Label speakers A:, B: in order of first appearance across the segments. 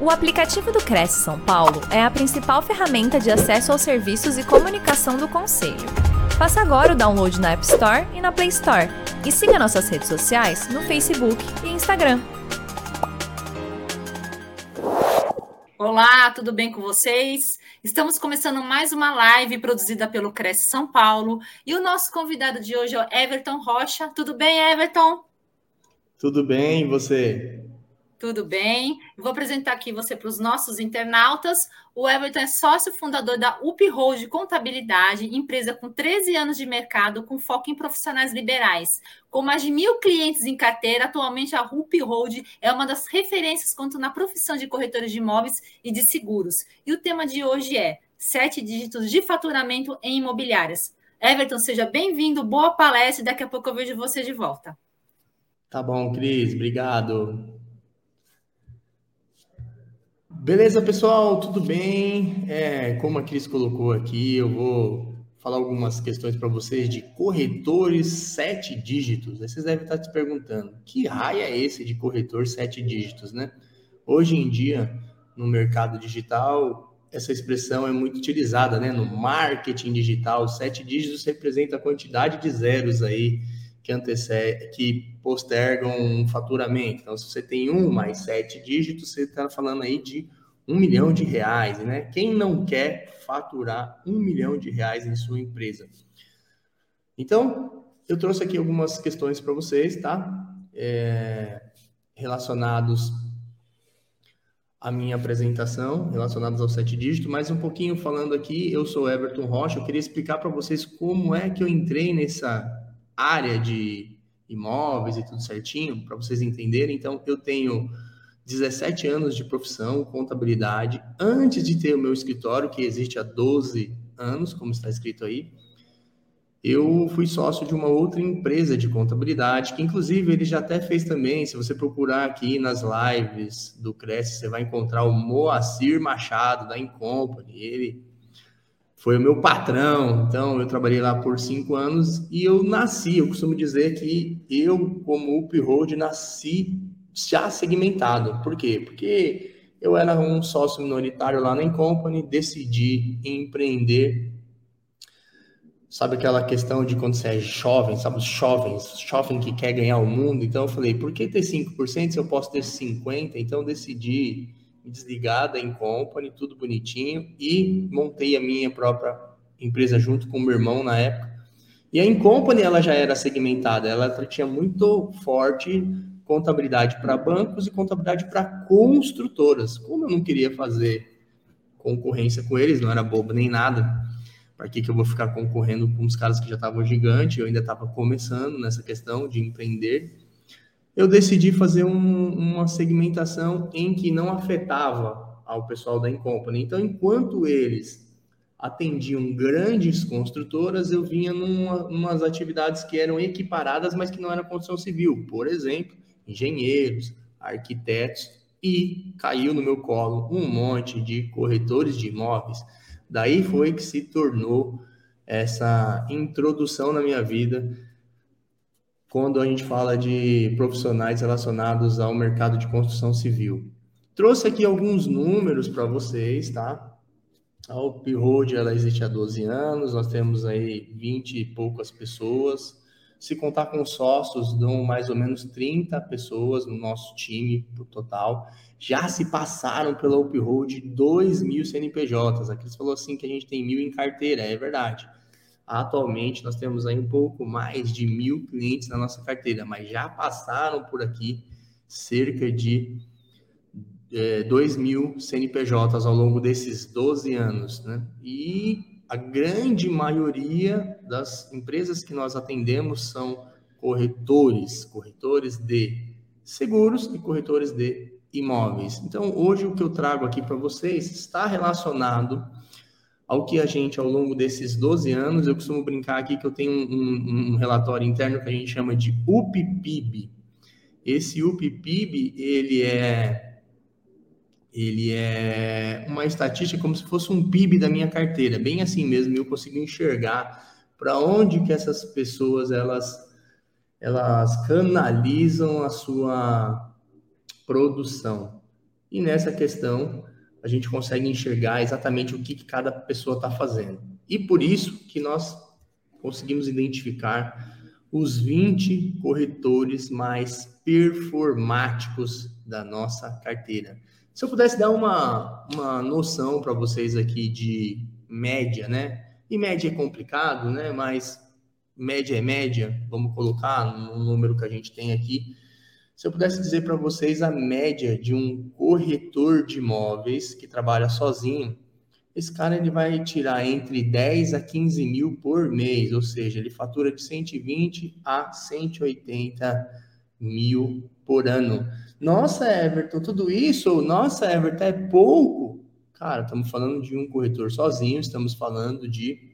A: O aplicativo do Cresce São Paulo é a principal ferramenta de acesso aos serviços e comunicação do Conselho. Faça agora o download na App Store e na Play Store. E siga nossas redes sociais no Facebook e Instagram.
B: Olá, tudo bem com vocês? Estamos começando mais uma live produzida pelo Cresce São Paulo e o nosso convidado de hoje é o Everton Rocha. Tudo bem, Everton?
C: Tudo bem, e você?
B: Tudo bem? Vou apresentar aqui você para os nossos internautas. O Everton é sócio fundador da UP Hold Contabilidade, empresa com 13 anos de mercado com foco em profissionais liberais. Com mais de mil clientes em carteira, atualmente a UP Hold é uma das referências quanto na profissão de corretores de imóveis e de seguros. E o tema de hoje é sete dígitos de faturamento em imobiliárias. Everton, seja bem-vindo, boa palestra daqui a pouco eu vejo você de volta.
C: Tá bom, Cris, obrigado. Beleza, pessoal, tudo bem? É, como a Cris colocou aqui, eu vou falar algumas questões para vocês de corretores sete dígitos. Aí vocês devem estar se perguntando, que raio é esse de corretor sete dígitos, né? Hoje em dia, no mercado digital, essa expressão é muito utilizada, né? No marketing digital, sete dígitos representa a quantidade de zeros aí que antecede, que postergam um faturamento. Então, se você tem um mais sete dígitos, você está falando aí de um milhão de reais, né? Quem não quer faturar um milhão de reais em sua empresa? Então, eu trouxe aqui algumas questões para vocês, tá? É, relacionados à minha apresentação, relacionados ao sete dígitos, mas um pouquinho falando aqui, eu sou Everton Rocha, eu queria explicar para vocês como é que eu entrei nessa área de imóveis e tudo certinho, para vocês entenderem. Então, eu tenho 17 anos de profissão, contabilidade, antes de ter o meu escritório, que existe há 12 anos, como está escrito aí. Eu fui sócio de uma outra empresa de contabilidade, que inclusive ele já até fez também. Se você procurar aqui nas lives do Cresce, você vai encontrar o Moacir Machado, da Incompany. Ele foi o meu patrão, então eu trabalhei lá por cinco anos e eu nasci, eu costumo dizer que eu, como Up Road, nasci já segmentado. Por quê? Porque eu era um sócio minoritário lá na Incompany, decidi empreender. Sabe aquela questão de quando você é jovem, sabe os jovens, jovem que quer ganhar o mundo? Então eu falei, por que ter 5% se eu posso ter 50%? Então eu decidi desligada em company, tudo bonitinho, e montei a minha própria empresa junto com o meu irmão na época. E a Incompany ela já era segmentada, ela tinha muito forte contabilidade para bancos e contabilidade para construtoras. Como eu não queria fazer concorrência com eles, não era bobo nem nada, para que, que eu vou ficar concorrendo com os caras que já estavam gigantes, eu ainda estava começando nessa questão de empreender eu decidi fazer um, uma segmentação em que não afetava ao pessoal da Incompany. Então, enquanto eles atendiam grandes construtoras, eu vinha numa, umas atividades que eram equiparadas, mas que não eram construção civil. Por exemplo, engenheiros, arquitetos, e caiu no meu colo um monte de corretores de imóveis. Daí foi que se tornou essa introdução na minha vida quando a gente fala de profissionais relacionados ao mercado de construção civil. Trouxe aqui alguns números para vocês, tá? A UP Road, ela existe há 12 anos, nós temos aí 20 e poucas pessoas. Se contar com sócios, dão mais ou menos 30 pessoas no nosso time, no total. Já se passaram pela UP Road 2 mil CNPJs. Aqui você falou assim que a gente tem mil em carteira, é verdade. Atualmente, nós temos aí um pouco mais de mil clientes na nossa carteira, mas já passaram por aqui cerca de é, 2 mil CNPJs ao longo desses 12 anos, né? E a grande maioria das empresas que nós atendemos são corretores, corretores de seguros e corretores de imóveis. Então, hoje o que eu trago aqui para vocês está relacionado ao que a gente, ao longo desses 12 anos, eu costumo brincar aqui que eu tenho um, um, um relatório interno que a gente chama de UPPIB. Esse UPPIB, ele é ele é uma estatística como se fosse um PIB da minha carteira, bem assim mesmo, eu consigo enxergar para onde que essas pessoas elas elas canalizam a sua produção. E nessa questão, a gente consegue enxergar exatamente o que, que cada pessoa está fazendo. E por isso que nós conseguimos identificar os 20 corretores mais performáticos da nossa carteira. Se eu pudesse dar uma, uma noção para vocês aqui de média, né? E média é complicado, né? Mas média é média, vamos colocar no número que a gente tem aqui. Se eu pudesse dizer para vocês a média de um corretor de imóveis que trabalha sozinho, esse cara ele vai tirar entre 10 a 15 mil por mês, ou seja, ele fatura de 120 a 180 mil por ano. Nossa, Everton, tudo isso? Nossa, Everton, é pouco? Cara, estamos falando de um corretor sozinho, estamos falando de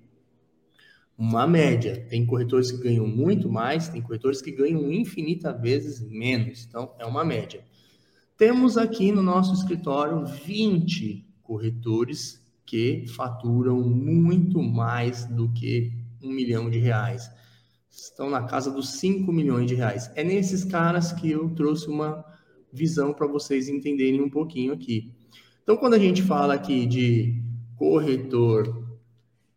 C: uma média. Tem corretores que ganham muito mais, tem corretores que ganham infinitas vezes menos. Então, é uma média. Temos aqui no nosso escritório 20 corretores que faturam muito mais do que um milhão de reais. Estão na casa dos 5 milhões de reais. É nesses caras que eu trouxe uma visão para vocês entenderem um pouquinho aqui. Então, quando a gente fala aqui de corretor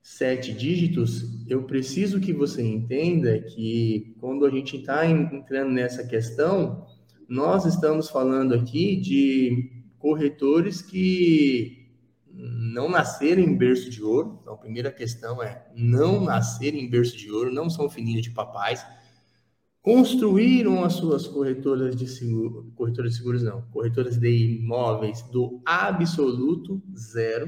C: sete dígitos, eu preciso que você entenda que quando a gente está entrando nessa questão, nós estamos falando aqui de corretores que não nasceram em berço de ouro. Então, a primeira questão é não nascer em berço de ouro, não são fininhos de papais. Construíram as suas corretoras de seguro, corretoras de seguros não, corretoras de imóveis do absoluto zero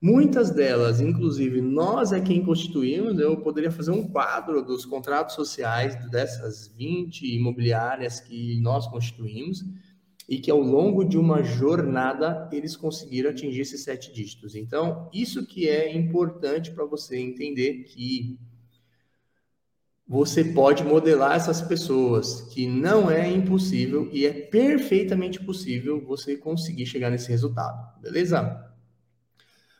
C: Muitas delas, inclusive, nós é quem constituímos. Eu poderia fazer um quadro dos contratos sociais dessas 20 imobiliárias que nós constituímos e que ao longo de uma jornada eles conseguiram atingir esses sete dígitos. Então, isso que é importante para você entender que você pode modelar essas pessoas, que não é impossível e é perfeitamente possível você conseguir chegar nesse resultado, beleza?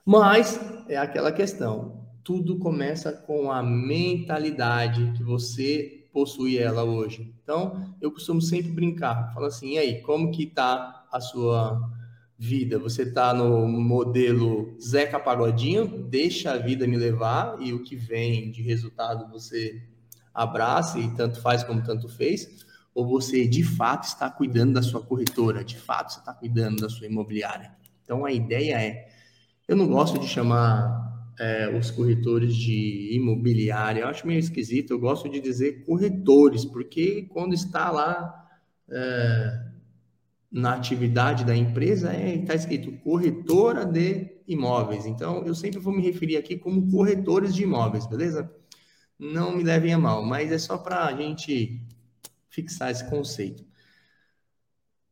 C: Mas é aquela questão, tudo começa com a mentalidade que você possui ela hoje. Então, eu costumo sempre brincar, falo assim, e aí, como que tá a sua vida? Você tá no modelo Zeca Pagodinho, deixa a vida me levar e o que vem de resultado você abraça e tanto faz como tanto fez? Ou você de fato está cuidando da sua corretora, de fato você está cuidando da sua imobiliária? Então, a ideia é eu não gosto de chamar é, os corretores de imobiliária, eu acho meio esquisito. Eu gosto de dizer corretores, porque quando está lá é, na atividade da empresa, está é, tá escrito corretora de imóveis. Então, eu sempre vou me referir aqui como corretores de imóveis, beleza? Não me levem a mal, mas é só para a gente fixar esse conceito.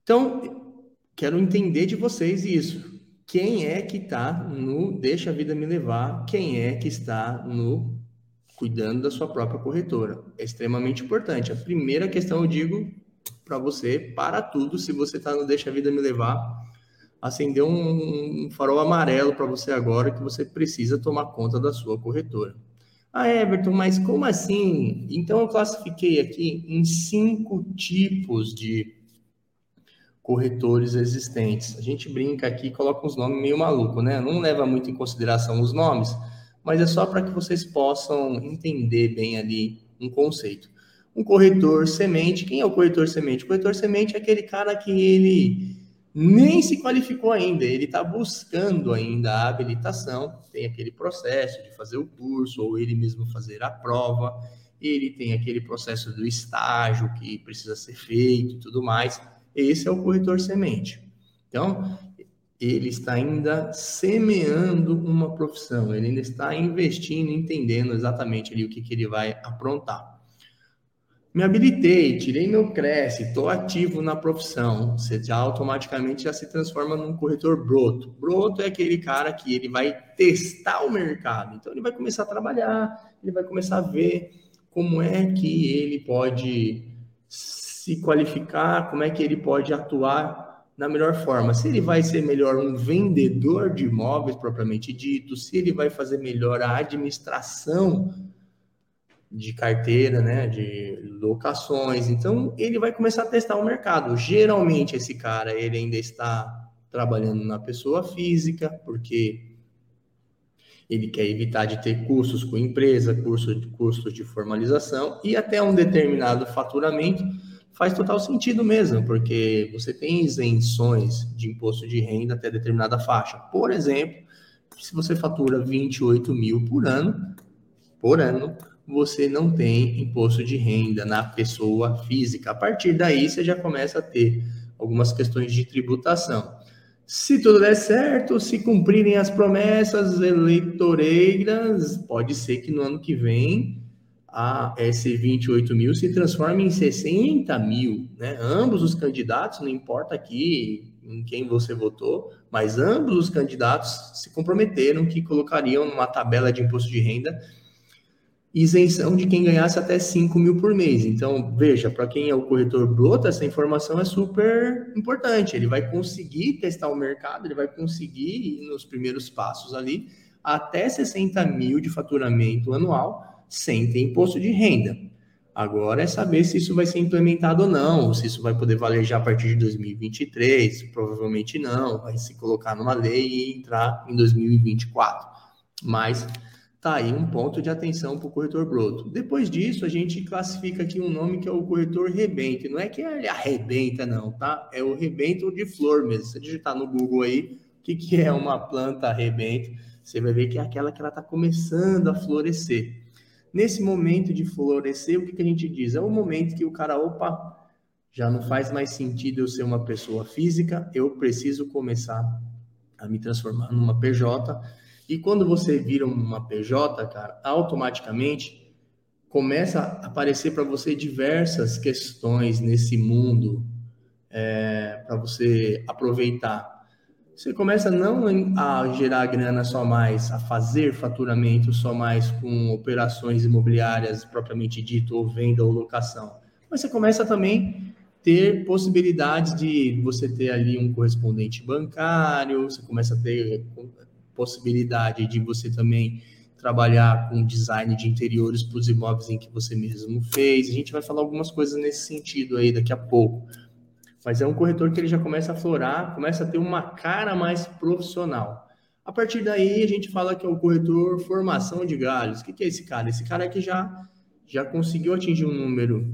C: Então, quero entender de vocês isso quem é que está no deixa a vida me levar, quem é que está no cuidando da sua própria corretora. É extremamente importante. A primeira questão eu digo para você, para tudo, se você está no deixa a vida me levar, acender um, um farol amarelo para você agora que você precisa tomar conta da sua corretora. Ah, Everton, mas como assim? Então eu classifiquei aqui em cinco tipos de corretores existentes. A gente brinca aqui, coloca uns nomes meio maluco, né? Não leva muito em consideração os nomes, mas é só para que vocês possam entender bem ali um conceito. Um corretor semente, quem é o corretor semente? O corretor semente é aquele cara que ele nem se qualificou ainda, ele está buscando ainda a habilitação, tem aquele processo de fazer o curso ou ele mesmo fazer a prova, ele tem aquele processo do estágio que precisa ser feito e tudo mais esse é o corretor semente. Então, ele está ainda semeando uma profissão, ele ainda está investindo, entendendo exatamente ali o que, que ele vai aprontar. Me habilitei, tirei meu Cresce, estou ativo na profissão. Você já automaticamente já se transforma num corretor broto. Broto é aquele cara que ele vai testar o mercado. Então ele vai começar a trabalhar, ele vai começar a ver como é que ele pode se qualificar, como é que ele pode atuar na melhor forma. Se ele vai ser melhor um vendedor de imóveis propriamente dito, se ele vai fazer melhor a administração de carteira, né, de locações. Então, ele vai começar a testar o mercado. Geralmente esse cara, ele ainda está trabalhando na pessoa física, porque ele quer evitar de ter custos com empresa, custos de, custos de formalização e até um determinado faturamento faz total sentido mesmo, porque você tem isenções de imposto de renda até determinada faixa. Por exemplo, se você fatura 28 mil por ano, por ano, você não tem imposto de renda na pessoa física. A partir daí, você já começa a ter algumas questões de tributação. Se tudo der certo, se cumprirem as promessas eleitoreiras, pode ser que no ano que vem a esse 28 mil se transforme em 60 mil. Né? Ambos os candidatos, não importa aqui em quem você votou, mas ambos os candidatos se comprometeram que colocariam numa tabela de imposto de renda isenção de quem ganhasse até 5 mil por mês. Então, veja, para quem é o corretor broto, essa informação é super importante. Ele vai conseguir testar o mercado, ele vai conseguir ir nos primeiros passos ali, até 60 mil de faturamento anual, sem ter imposto de renda. Agora é saber se isso vai ser implementado ou não, se isso vai poder valer já a partir de 2023, provavelmente não, vai se colocar numa lei e entrar em 2024. Mas Tá aí um ponto de atenção para o corretor broto. Depois disso, a gente classifica aqui um nome que é o corretor rebento. Não é que ele arrebenta, não, tá? É o rebento de flor mesmo. Se digitar no Google aí, o que, que é uma planta rebento, você vai ver que é aquela que ela está começando a florescer. Nesse momento de florescer, o que, que a gente diz? É o momento que o cara, opa, já não faz mais sentido eu ser uma pessoa física, eu preciso começar a me transformar numa PJ e quando você vira uma PJ, cara, automaticamente começa a aparecer para você diversas questões nesse mundo é, para você aproveitar. Você começa não a gerar grana só mais, a fazer faturamento só mais com operações imobiliárias propriamente dito, ou venda ou locação, mas você começa também ter possibilidades de você ter ali um correspondente bancário, você começa a ter possibilidade de você também trabalhar com design de interiores para os imóveis em que você mesmo fez. A gente vai falar algumas coisas nesse sentido aí daqui a pouco. Mas é um corretor que ele já começa a florar, começa a ter uma cara mais profissional. A partir daí, a gente fala que é o corretor formação de galhos. O que é esse cara? Esse cara é que já, já conseguiu atingir um número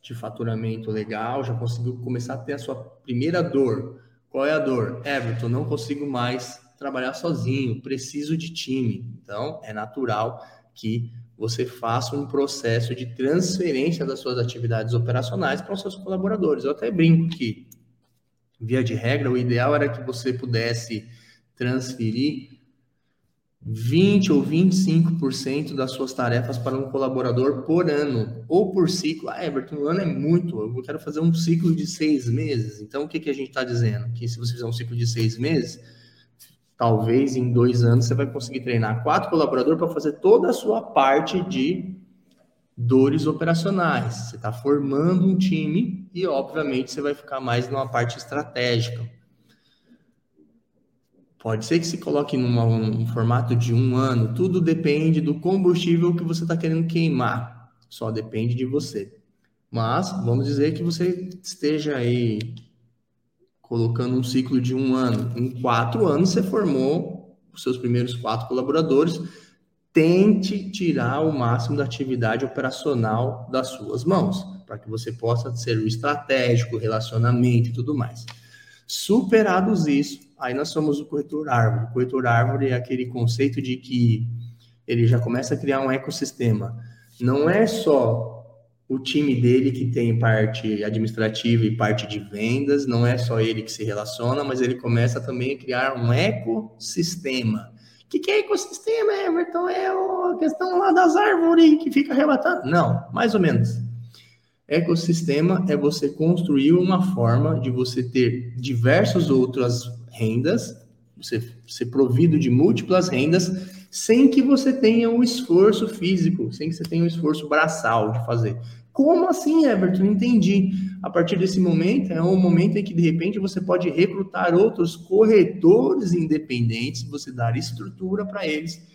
C: de faturamento legal, já conseguiu começar a ter a sua primeira dor. Qual é a dor? Everton, não consigo mais trabalhar sozinho, preciso de time. Então, é natural que você faça um processo de transferência das suas atividades operacionais para os seus colaboradores. Eu até brinco que, via de regra, o ideal era que você pudesse transferir 20 ou 25% das suas tarefas para um colaborador por ano, ou por ciclo. Ah, Everton, um ano é muito, eu quero fazer um ciclo de seis meses. Então, o que, que a gente está dizendo? Que se você fizer um ciclo de seis meses, talvez em dois anos você vai conseguir treinar quatro colaboradores para fazer toda a sua parte de dores operacionais. Você está formando um time e, obviamente, você vai ficar mais numa parte estratégica. Pode ser que se coloque num um formato de um ano, tudo depende do combustível que você está querendo queimar. Só depende de você. Mas vamos dizer que você esteja aí colocando um ciclo de um ano. Em quatro anos, você formou os seus primeiros quatro colaboradores. Tente tirar o máximo da atividade operacional das suas mãos, para que você possa ser o estratégico, relacionamento e tudo mais. Superados isso, aí nós somos o corretor árvore. O corretor árvore é aquele conceito de que ele já começa a criar um ecossistema. Não é só o time dele que tem parte administrativa e parte de vendas, não é só ele que se relaciona, mas ele começa também a criar um ecossistema. O que, que é ecossistema, Everton? É a questão lá das árvores que fica relatando? Não, mais ou menos. Ecossistema é você construir uma forma de você ter diversas outras rendas, você ser provido de múltiplas rendas, sem que você tenha um esforço físico, sem que você tenha um esforço braçal de fazer. Como assim, Everton? Não entendi. A partir desse momento, é um momento em que, de repente, você pode recrutar outros corretores independentes, você dar estrutura para eles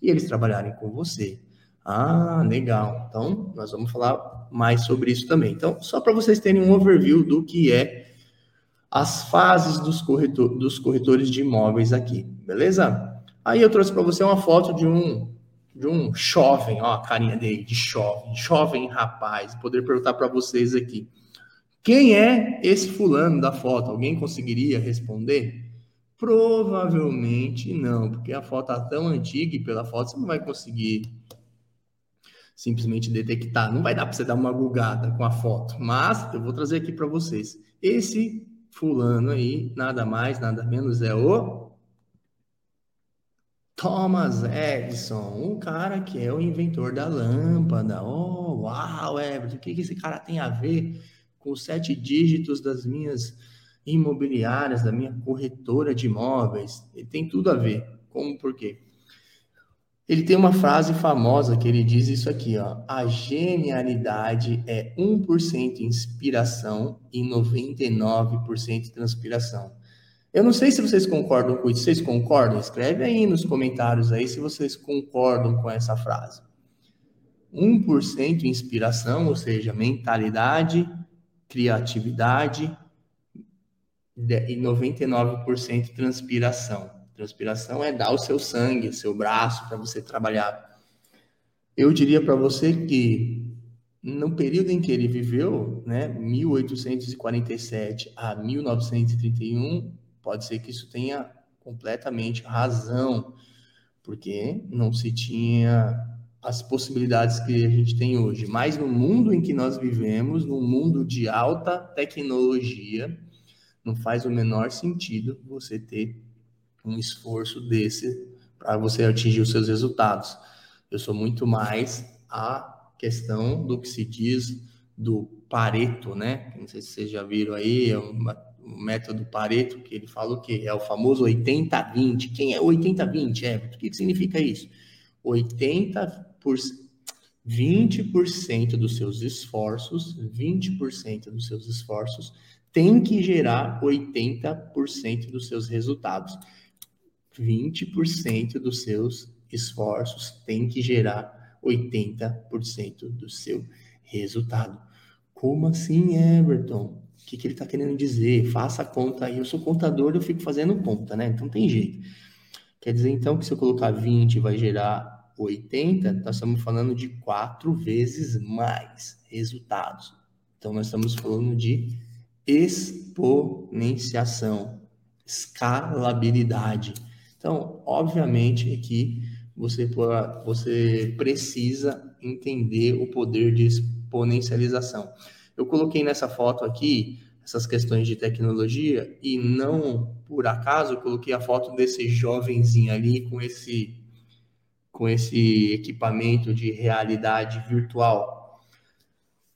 C: e eles trabalharem com você. Ah, legal. Então, nós vamos falar mais sobre isso também. Então, só para vocês terem um overview do que é as fases dos, corretor, dos corretores de imóveis aqui, beleza? Aí eu trouxe para você uma foto de um de um jovem, ó, a carinha dele, de jovem, jovem rapaz. Poder perguntar para vocês aqui. Quem é esse fulano da foto? Alguém conseguiria responder? Provavelmente não, porque a foto está tão antiga e pela foto você não vai conseguir simplesmente detectar. Não vai dar para você dar uma bugada com a foto, mas eu vou trazer aqui para vocês. Esse fulano aí, nada mais, nada menos é o Thomas Edison, um cara que é o inventor da lâmpada. Oh, uau, Everton, o que esse cara tem a ver com os sete dígitos das minhas imobiliárias, da minha corretora de imóveis? Ele tem tudo a ver. Como, por quê? Ele tem uma frase famosa que ele diz isso aqui, ó. A genialidade é 1% inspiração e 99% transpiração. Eu não sei se vocês concordam com isso. Vocês concordam? Escreve aí nos comentários aí se vocês concordam com essa frase. 1% inspiração, ou seja, mentalidade, criatividade e 99% transpiração. Transpiração é dar o seu sangue, seu braço para você trabalhar. Eu diria para você que no período em que ele viveu, né, 1847 a 1931, Pode ser que isso tenha completamente razão, porque não se tinha as possibilidades que a gente tem hoje. Mas no mundo em que nós vivemos, num mundo de alta tecnologia, não faz o menor sentido você ter um esforço desse para você atingir os seus resultados. Eu sou muito mais a questão do que se diz do Pareto, né? Não sei se vocês já viram aí, é uma o método Pareto, que ele fala o quê? É o famoso 80-20. Quem é 80-20, Everton? O que, que significa isso? 80%, por, 20% dos seus esforços, 20% dos seus esforços tem que gerar 80% dos seus resultados. 20% dos seus esforços tem que gerar 80% do seu resultado. Como assim, Everton? O que, que ele está querendo dizer? Faça a conta aí. Eu sou contador, eu fico fazendo conta, né? Então tem jeito. Quer dizer, então, que se eu colocar 20 vai gerar 80, nós estamos falando de quatro vezes mais resultados. Então, nós estamos falando de exponenciação, escalabilidade. Então, obviamente, aqui você, você precisa entender o poder de exponencialização. Eu coloquei nessa foto aqui essas questões de tecnologia e não por acaso eu coloquei a foto desse jovenzinho ali com esse com esse equipamento de realidade virtual.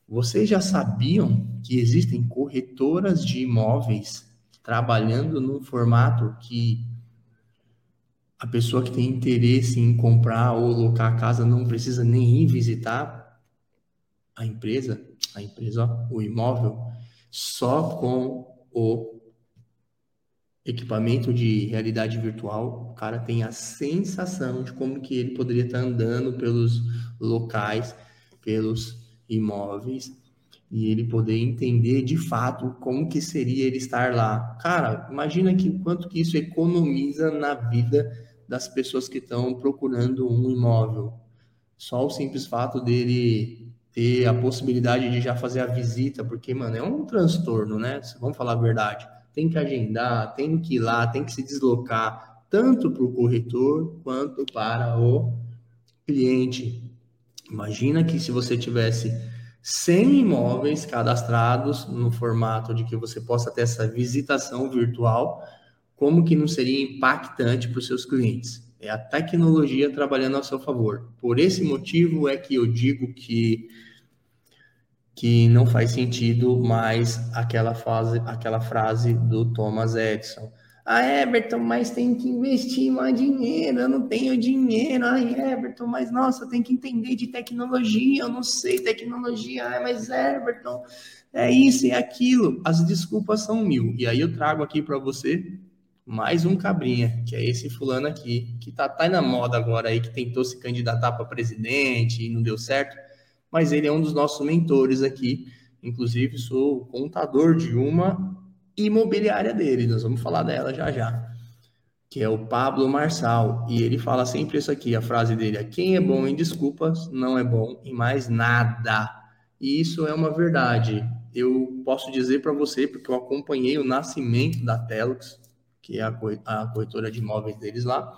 C: Vocês já sabiam que existem corretoras de imóveis trabalhando num formato que a pessoa que tem interesse em comprar ou alocar a casa não precisa nem ir visitar a empresa? A empresa, o imóvel, só com o equipamento de realidade virtual, o cara tem a sensação de como que ele poderia estar andando pelos locais, pelos imóveis, e ele poder entender de fato como que seria ele estar lá. Cara, imagina que quanto que isso economiza na vida das pessoas que estão procurando um imóvel. Só o simples fato dele ter a possibilidade de já fazer a visita, porque, mano, é um transtorno, né? Vamos falar a verdade. Tem que agendar, tem que ir lá, tem que se deslocar, tanto para o corretor quanto para o cliente. Imagina que se você tivesse 100 imóveis cadastrados no formato de que você possa ter essa visitação virtual, como que não seria impactante para os seus clientes? É a tecnologia trabalhando a seu favor. Por esse motivo é que eu digo que que não faz sentido mais aquela frase, aquela frase do Thomas Edison. Ah, Everton, mas tem que investir mais dinheiro, eu não tenho dinheiro. Ah, Everton, mas nossa, tem que entender de tecnologia, eu não sei tecnologia. Ah, mas Everton, é isso e é aquilo. As desculpas são mil. E aí eu trago aqui para você mais um cabrinha, que é esse fulano aqui, que tá, tá na moda agora aí, que tentou se candidatar para presidente e não deu certo, mas ele é um dos nossos mentores aqui. Inclusive, sou contador de uma imobiliária dele. Nós vamos falar dela já já. Que é o Pablo Marçal. E ele fala sempre isso aqui, a frase dele é quem é bom em desculpas não é bom em mais nada. E isso é uma verdade. Eu posso dizer para você, porque eu acompanhei o nascimento da Telux, que é a corretora de imóveis deles lá.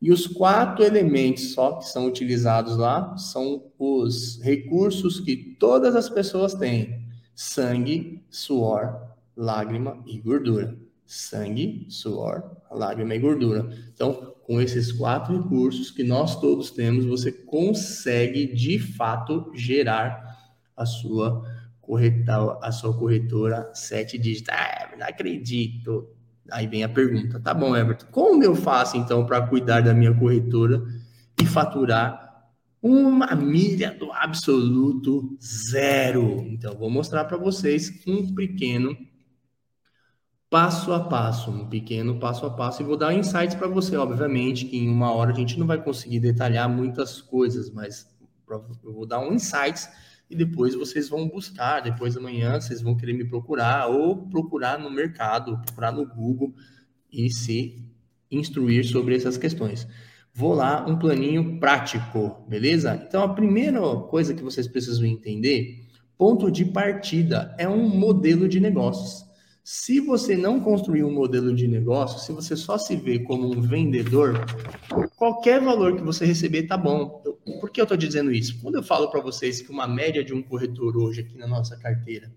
C: E os quatro elementos só que são utilizados lá são os recursos que todas as pessoas têm: sangue, suor, lágrima e gordura. Sangue, suor, lágrima e gordura. Então, com esses quatro recursos que nós todos temos, você consegue de fato gerar a sua corretora, a sua corretora sete dígitos. Ah, não acredito. Aí vem a pergunta: tá bom, Everton, como eu faço então para cuidar da minha corretora e faturar uma milha do absoluto zero? Então, vou mostrar para vocês um pequeno passo a passo, um pequeno passo a passo, e vou dar insights para você. Obviamente que em uma hora a gente não vai conseguir detalhar muitas coisas, mas eu vou dar um insights e depois vocês vão buscar, depois da manhã vocês vão querer me procurar ou procurar no mercado, procurar no Google e se instruir sobre essas questões. Vou lá, um planinho prático, beleza? Então, a primeira coisa que vocês precisam entender, ponto de partida, é um modelo de negócios. Se você não construir um modelo de negócio, se você só se vê como um vendedor, qualquer valor que você receber tá bom. Por que eu estou dizendo isso? Quando eu falo para vocês que uma média de um corretor hoje aqui na nossa carteira,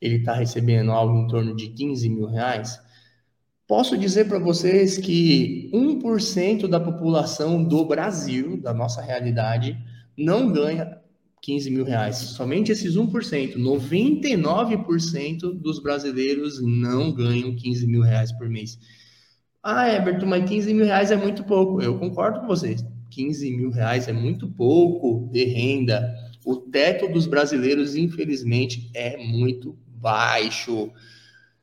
C: ele está recebendo algo em torno de 15 mil reais, posso dizer para vocês que 1% da população do Brasil, da nossa realidade, não ganha 15 mil reais. Somente esses 1%, 99% dos brasileiros não ganham 15 mil reais por mês. Ah, Everton, mas 15 mil reais é muito pouco. Eu concordo com vocês. 15 mil reais é muito pouco de renda. O teto dos brasileiros, infelizmente, é muito baixo.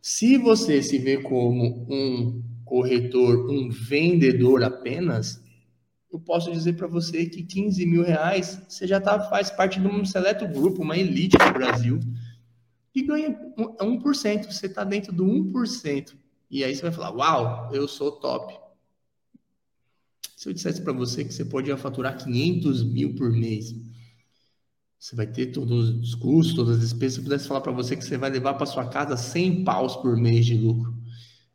C: Se você se vê como um corretor, um vendedor apenas, eu posso dizer para você que 15 mil reais você já tá, faz parte de um seleto grupo, uma elite do Brasil, que ganha 1%. Você está dentro do 1%. E aí você vai falar: Uau, eu sou top. Se eu dissesse para você que você pode faturar 500 mil por mês, você vai ter todos os custos, todas as despesas. Se eu pudesse falar para você que você vai levar para sua casa 100 paus por mês de lucro,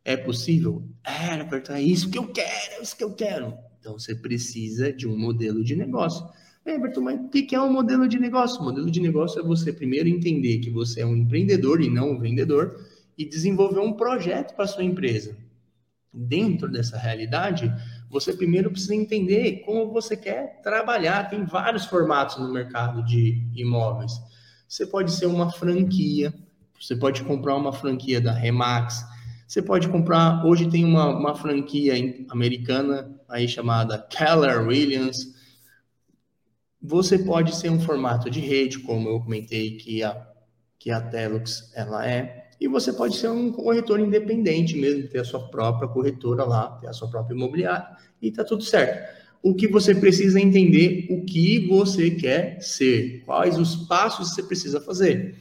C: é possível? É, Roberto, é isso que eu quero, é isso que eu quero. Então você precisa de um modelo de negócio. Everton, mas o que é um modelo de negócio? O modelo de negócio é você primeiro entender que você é um empreendedor e não um vendedor e desenvolver um projeto para sua empresa. Dentro dessa realidade, você primeiro precisa entender como você quer trabalhar. Tem vários formatos no mercado de imóveis. Você pode ser uma franquia, você pode comprar uma franquia da Remax, você pode comprar, hoje tem uma, uma franquia americana aí chamada Keller Williams. Você pode ser um formato de rede, como eu comentei que a, que a Telux ela é. E você pode ser um corretor independente mesmo, ter a sua própria corretora lá, ter a sua própria imobiliária e tá tudo certo. O que você precisa entender o que você quer ser, quais os passos você precisa fazer.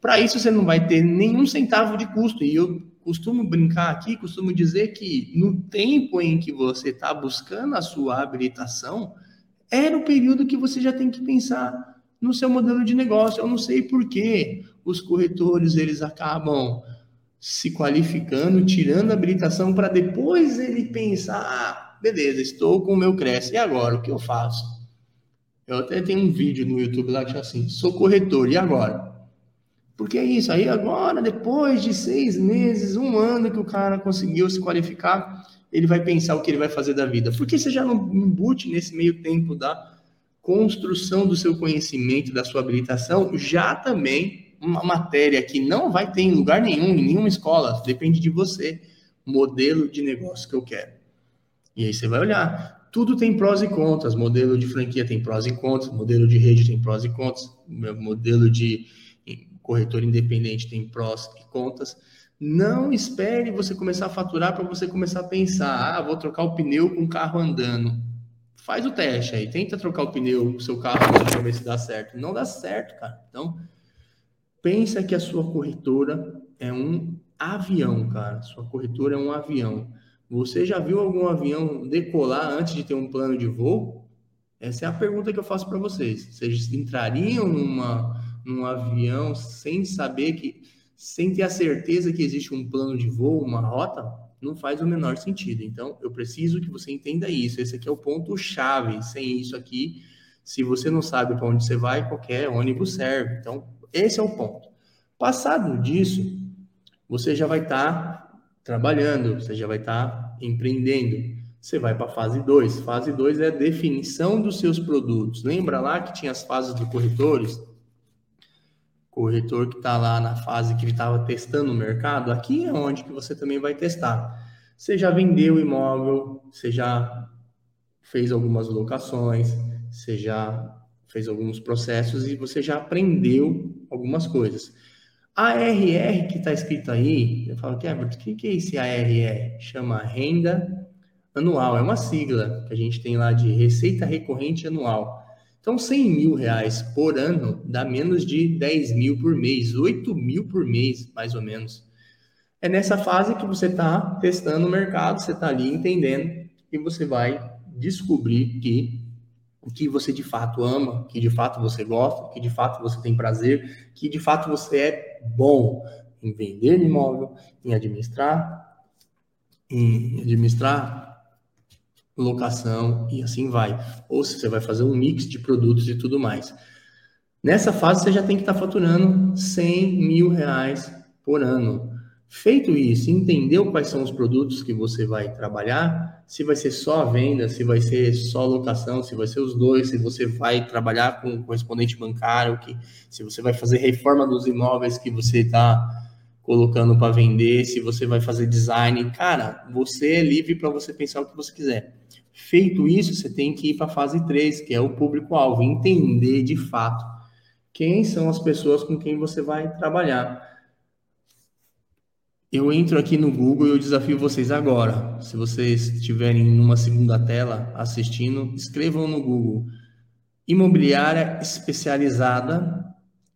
C: Para isso você não vai ter nenhum centavo de custo. E eu costumo brincar aqui, costumo dizer que no tempo em que você está buscando a sua habilitação, era o período que você já tem que pensar no seu modelo de negócio. Eu não sei por que os corretores eles acabam se qualificando, tirando a habilitação para depois ele pensar, ah, beleza, estou com o meu Cresce, e agora, o que eu faço? Eu até tenho um vídeo no YouTube lá que é assim, sou corretor, e agora? Porque é isso, aí agora, depois de seis meses, um ano que o cara conseguiu se qualificar, ele vai pensar o que ele vai fazer da vida. Por que você já não embute nesse meio tempo da construção do seu conhecimento, da sua habilitação, já também uma matéria que não vai ter em lugar nenhum, em nenhuma escola, depende de você, modelo de negócio que eu quero. E aí você vai olhar, tudo tem prós e contras, modelo de franquia tem prós e contras, modelo de rede tem prós e contras, modelo de corretor independente tem prós e contras. Não espere você começar a faturar para você começar a pensar, ah, vou trocar o pneu com o carro andando. Faz o teste aí, tenta trocar o pneu com o seu carro para ver se dá certo. Não dá certo, cara. Então, pensa que a sua corretora é um avião, cara. Sua corretora é um avião. Você já viu algum avião decolar antes de ter um plano de voo? Essa é a pergunta que eu faço para vocês. Vocês entrariam numa, num avião sem saber que, sem ter a certeza que existe um plano de voo, uma rota? Não faz o menor sentido. Então, eu preciso que você entenda isso. Esse aqui é o ponto chave. Sem isso aqui, se você não sabe para onde você vai, qualquer ônibus serve. Então, esse é o ponto. Passado disso, você já vai estar tá trabalhando, você já vai estar tá empreendendo. Você vai para a fase 2. Fase 2 é a definição dos seus produtos. Lembra lá que tinha as fases do corretores? Corretor que está lá na fase que ele estava testando o mercado, aqui é onde que você também vai testar. Você já vendeu o imóvel, você já fez algumas locações, você já fez alguns processos e você já aprendeu algumas coisas. ARR que está escrito aí, eu falo, Kevin, o que, que é esse ARR? Chama Renda Anual, é uma sigla que a gente tem lá de Receita Recorrente Anual. Então, 100 mil reais por ano dá menos de 10 mil por mês, 8 mil por mês, mais ou menos. É nessa fase que você está testando o mercado, você está ali entendendo e você vai descobrir que o que você de fato ama, que de fato você gosta, que de fato você tem prazer, que de fato você é bom em vender imóvel, em administrar, em administrar locação e assim vai. Ou se você vai fazer um mix de produtos e tudo mais. Nessa fase você já tem que estar faturando 100 mil reais por ano. Feito isso, entendeu quais são os produtos que você vai trabalhar, se vai ser só a venda, se vai ser só a locação, se vai ser os dois, se você vai trabalhar com correspondente bancário, que, se você vai fazer reforma dos imóveis que você está colocando para vender, se você vai fazer design, cara, você é livre para você pensar o que você quiser. Feito isso, você tem que ir para a fase 3, que é o público-alvo, entender de fato quem são as pessoas com quem você vai trabalhar eu entro aqui no Google e eu desafio vocês agora. Se vocês estiverem numa segunda tela assistindo, escrevam no Google imobiliária especializada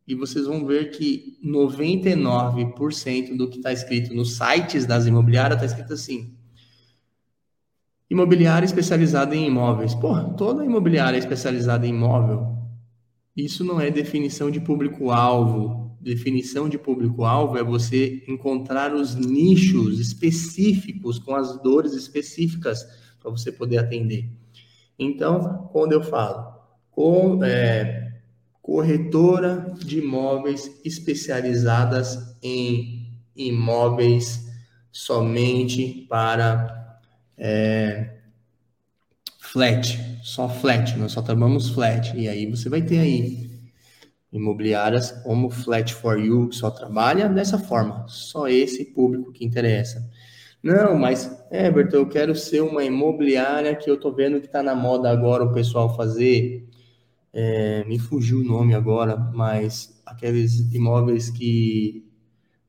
C: e vocês vão ver que 99% do que está escrito nos sites das imobiliárias está escrito assim: imobiliária especializada em imóveis. Porra, toda imobiliária é especializada em imóvel. Isso não é definição de público-alvo definição de público-alvo é você encontrar os nichos específicos, com as dores específicas para você poder atender. Então, quando eu falo com é, corretora de imóveis especializadas em imóveis somente para é, flat, só flat, nós só trabalhamos flat. E aí você vai ter aí imobiliárias como Flat for You, que só trabalha dessa forma, só esse público que interessa. Não, mas, Everton, eu quero ser uma imobiliária que eu tô vendo que tá na moda agora o pessoal fazer. É, me fugiu o nome agora, mas aqueles imóveis que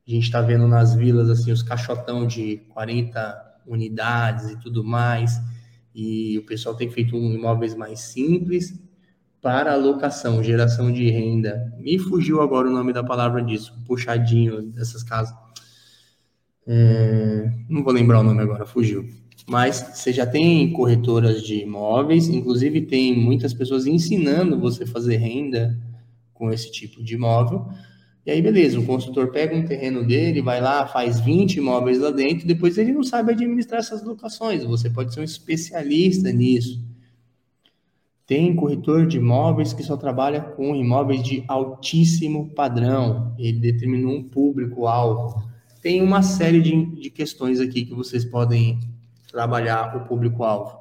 C: a gente está vendo nas vilas, assim, os caixotão de 40 unidades e tudo mais, e o pessoal tem feito um imóveis mais simples para alocação, geração de renda. Me fugiu agora o nome da palavra disso, puxadinho dessas casas. É, não vou lembrar o nome agora, fugiu. Mas você já tem corretoras de imóveis, inclusive tem muitas pessoas ensinando você fazer renda com esse tipo de imóvel. E aí, beleza, o consultor pega um terreno dele, vai lá, faz 20 imóveis lá dentro, depois ele não sabe administrar essas locações. Você pode ser um especialista nisso. Tem corretor de imóveis que só trabalha com imóveis de altíssimo padrão. Ele determinou um público-alvo. Tem uma série de, de questões aqui que vocês podem trabalhar o público-alvo.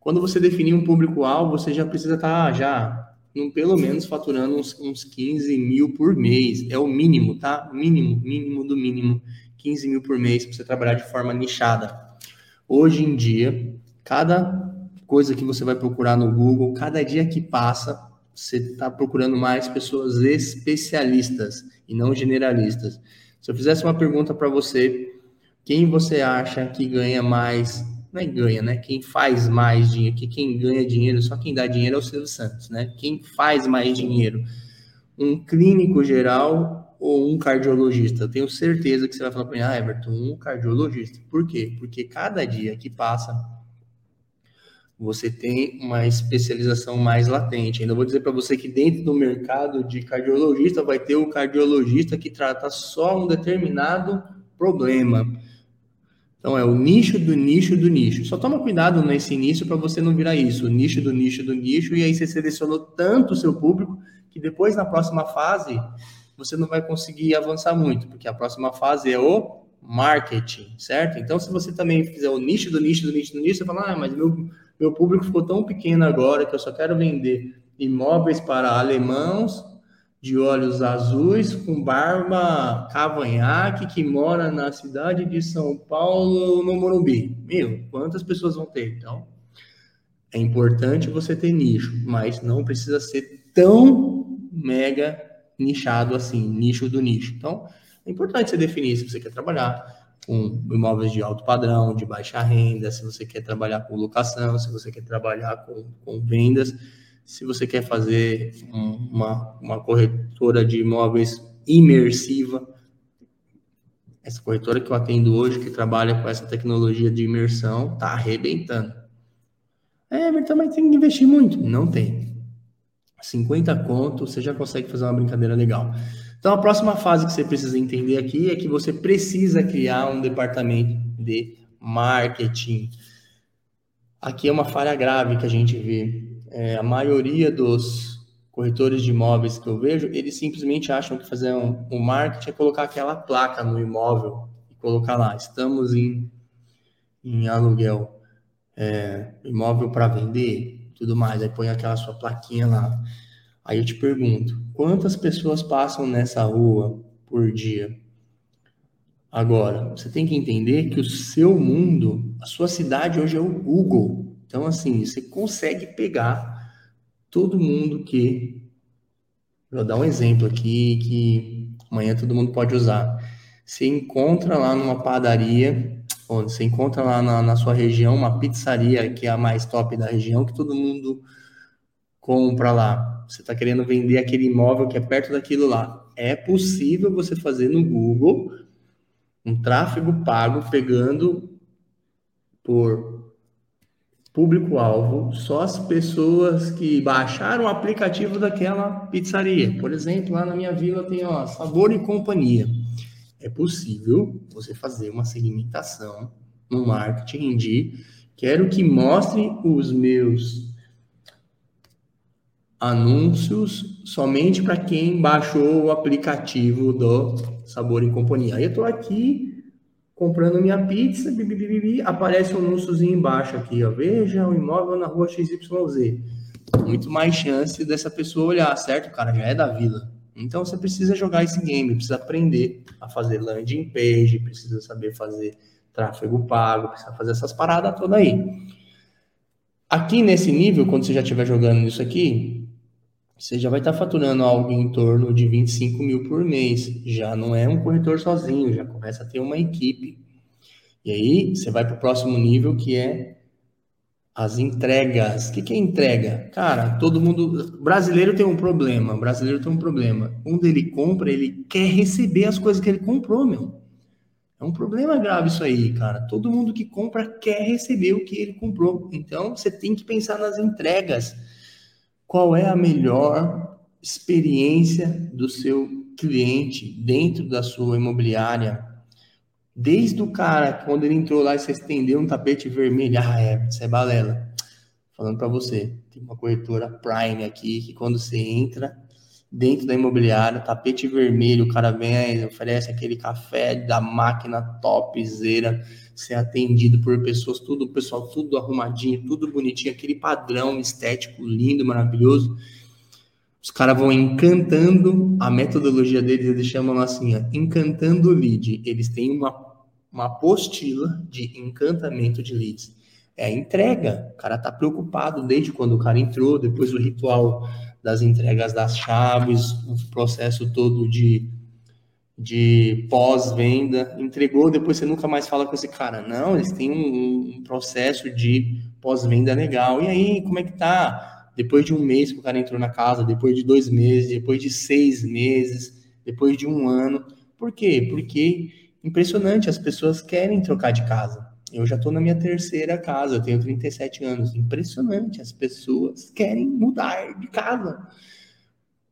C: Quando você definir um público-alvo, você já precisa estar tá, já, pelo menos, faturando uns, uns 15 mil por mês. É o mínimo, tá? Mínimo, mínimo do mínimo. 15 mil por mês para você trabalhar de forma nichada. Hoje em dia, cada coisa que você vai procurar no Google, cada dia que passa, você está procurando mais pessoas especialistas e não generalistas. Se eu fizesse uma pergunta para você, quem você acha que ganha mais? Não é ganha, né? Quem faz mais dinheiro? Que quem ganha dinheiro, só quem dá dinheiro é o Silvio Santos, né? Quem faz mais dinheiro? Um clínico geral ou um cardiologista? Eu tenho certeza que você vai falar para mim, ah, Everton, um cardiologista. Por quê? Porque cada dia que passa, você tem uma especialização mais latente. Ainda vou dizer para você que dentro do mercado de cardiologista vai ter o cardiologista que trata só um determinado problema. Então é o nicho do nicho do nicho. Só toma cuidado nesse início para você não virar isso, o nicho do nicho do nicho, e aí você selecionou tanto o seu público que depois na próxima fase você não vai conseguir avançar muito, porque a próxima fase é o marketing, certo? Então se você também fizer o nicho do nicho do nicho do nicho, você fala, ah, mas meu meu público ficou tão pequeno agora que eu só quero vender imóveis para alemãos de olhos azuis, com barba cavanhaque, que mora na cidade de São Paulo, no Morumbi. Meu, quantas pessoas vão ter? Então, é importante você ter nicho, mas não precisa ser tão mega nichado assim, nicho do nicho. Então, é importante você definir se você quer trabalhar com imóveis de alto padrão, de baixa renda, se você quer trabalhar com locação, se você quer trabalhar com, com vendas, se você quer fazer um, uma, uma corretora de imóveis imersiva. Essa corretora que eu atendo hoje, que trabalha com essa tecnologia de imersão, tá arrebentando. É, mas também tem que investir muito. Não tem. 50 conto, você já consegue fazer uma brincadeira legal. Então, a próxima fase que você precisa entender aqui é que você precisa criar um departamento de marketing. Aqui é uma falha grave que a gente vê. É, a maioria dos corretores de imóveis que eu vejo, eles simplesmente acham que fazer um, um marketing é colocar aquela placa no imóvel e colocar lá, estamos em, em aluguel, é, imóvel para vender, tudo mais. Aí põe aquela sua plaquinha lá. Aí eu te pergunto, quantas pessoas passam nessa rua por dia? Agora, você tem que entender que o seu mundo, a sua cidade hoje é o Google. Então, assim, você consegue pegar todo mundo que. Vou dar um exemplo aqui que amanhã todo mundo pode usar. Você encontra lá numa padaria, ou você encontra lá na, na sua região uma pizzaria que é a mais top da região, que todo mundo compra lá você está querendo vender aquele imóvel que é perto daquilo lá. É possível você fazer no Google um tráfego pago pegando por público-alvo só as pessoas que baixaram o aplicativo daquela pizzaria. Por exemplo, lá na minha vila tem ó, Sabor e Companhia. É possível você fazer uma segmentação no marketing de quero que mostre os meus anúncios somente para quem baixou o aplicativo do Sabor em Companhia. Aí eu estou aqui comprando minha pizza, bibibibi, aparece um anúnciozinho embaixo aqui, ó, veja o imóvel na rua XYZ. Muito mais chance dessa pessoa olhar, certo? O cara já é da vila. Então você precisa jogar esse game, precisa aprender a fazer landing page, precisa saber fazer tráfego pago, precisa fazer essas paradas todas aí. Aqui nesse nível, quando você já estiver jogando isso aqui, você já vai estar faturando algo em torno de 25 mil por mês. Já não é um corretor sozinho, já começa a ter uma equipe. E aí você vai para o próximo nível que é as entregas. O que, que é entrega? Cara, todo mundo. Brasileiro tem um problema. Brasileiro tem um problema. Quando ele compra, ele quer receber as coisas que ele comprou, meu. É um problema grave isso aí, cara. Todo mundo que compra quer receber o que ele comprou. Então, você tem que pensar nas entregas qual é a melhor experiência do seu cliente dentro da sua imobiliária. Desde o cara, quando ele entrou lá e você estendeu um tapete vermelho, ah, é, isso é balela. Falando para você, tem uma corretora Prime aqui que quando você entra dentro da imobiliária, tapete vermelho, o cara vem, oferece aquele café da máquina topzera, ser atendido por pessoas, tudo, pessoal, tudo arrumadinho, tudo bonitinho, aquele padrão estético lindo, maravilhoso. Os caras vão encantando a metodologia deles, eles chamam assim, ó, encantando lead. Eles têm uma, uma apostila de encantamento de leads. É a entrega. O cara tá preocupado desde quando o cara entrou, depois o ritual das entregas das chaves, o processo todo de de pós-venda, entregou, depois você nunca mais fala com esse cara. Não, eles têm um, um processo de pós-venda legal. E aí, como é que tá? Depois de um mês que o cara entrou na casa, depois de dois meses, depois de seis meses, depois de um ano. Por quê? Porque impressionante, as pessoas querem trocar de casa. Eu já estou na minha terceira casa, eu tenho 37 anos. Impressionante, as pessoas querem mudar de casa.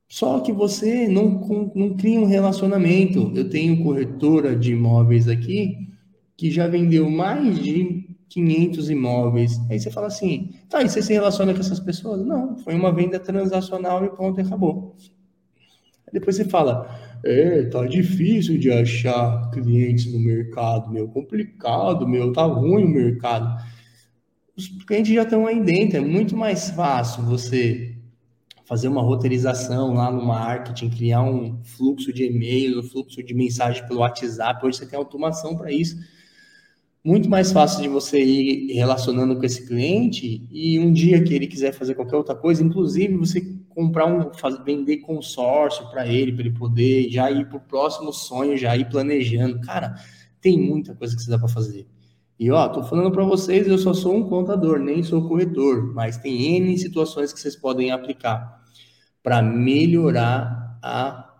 C: Só que você não, não cria um relacionamento. Eu tenho corretora de imóveis aqui que já vendeu mais de 500 imóveis. Aí você fala assim, tá, e você se relaciona com essas pessoas? Não, foi uma venda transacional e pronto, acabou. Aí depois você fala, é, tá difícil de achar clientes no mercado, meu, complicado, meu, tá ruim o mercado. Os clientes já estão aí dentro, é muito mais fácil você fazer uma roteirização lá no marketing, criar um fluxo de e-mail, um fluxo de mensagem pelo WhatsApp, hoje você tem automação para isso. Muito mais fácil de você ir relacionando com esse cliente e um dia que ele quiser fazer qualquer outra coisa, inclusive você comprar um, fazer, vender consórcio para ele, para ele poder já ir para o próximo sonho, já ir planejando. Cara, tem muita coisa que você dá para fazer. E ó, tô falando para vocês, eu só sou um contador, nem sou corretor, mas tem N situações que vocês podem aplicar para melhorar a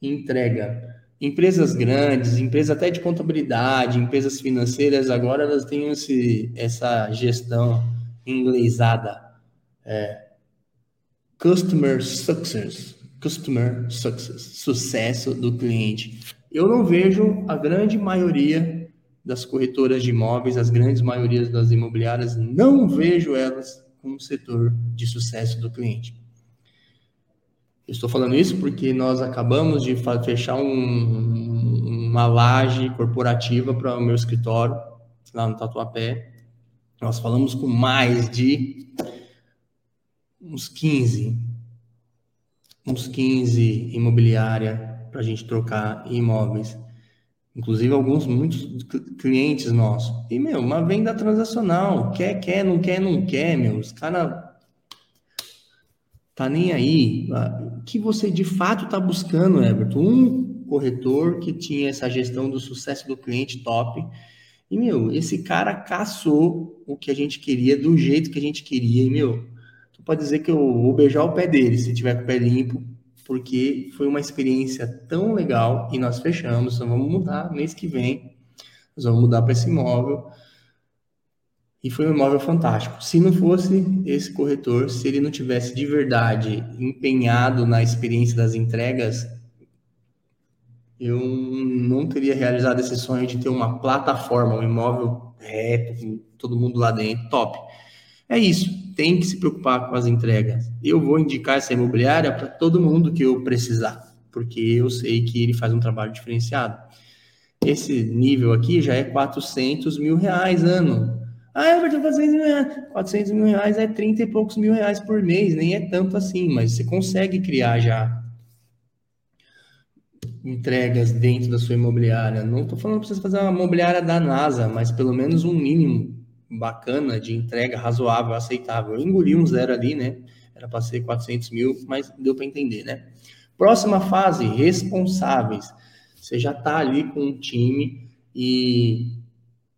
C: entrega. Empresas grandes, empresas até de contabilidade, empresas financeiras, agora elas têm esse, essa gestão inglesada. É, Customer Success. Customer Success. Sucesso do cliente. Eu não vejo a grande maioria das corretoras de imóveis, as grandes maiorias das imobiliárias, não vejo elas com o setor de sucesso do cliente. estou falando isso porque nós acabamos de fechar um, uma laje corporativa para o meu escritório lá no Tatuapé. Nós falamos com mais de uns 15, uns 15 imobiliária para a gente trocar imóveis. Inclusive alguns, muitos clientes nossos. E, meu, uma venda transacional. Quer, quer, não quer, não quer, meu. Os caras tá nem aí. O que você de fato está buscando, Everton? Um corretor que tinha essa gestão do sucesso do cliente top. E, meu, esse cara caçou o que a gente queria, do jeito que a gente queria. E, meu, pode dizer que eu vou beijar o pé dele se tiver com o pé limpo, porque foi uma experiência tão legal e nós fechamos, então vamos mudar mês que vem, nós vamos mudar para esse imóvel. E foi um imóvel fantástico. Se não fosse esse corretor, se ele não tivesse de verdade empenhado na experiência das entregas, eu não teria realizado esse sonho de ter uma plataforma, um imóvel reto, todo mundo lá dentro, top. É isso tem que se preocupar com as entregas. Eu vou indicar essa imobiliária para todo mundo que eu precisar, porque eu sei que ele faz um trabalho diferenciado. Esse nível aqui já é 400 mil reais ano. Ah, Everton, 400 mil reais. 400 mil reais é 30 e poucos mil reais por mês, nem é tanto assim, mas você consegue criar já entregas dentro da sua imobiliária. Não estou falando para você fazer uma imobiliária da NASA, mas pelo menos um mínimo bacana, de entrega razoável, aceitável. Eu engoli um zero ali, né? Era para ser 400 mil, mas deu para entender, né? Próxima fase, responsáveis. Você já está ali com um time e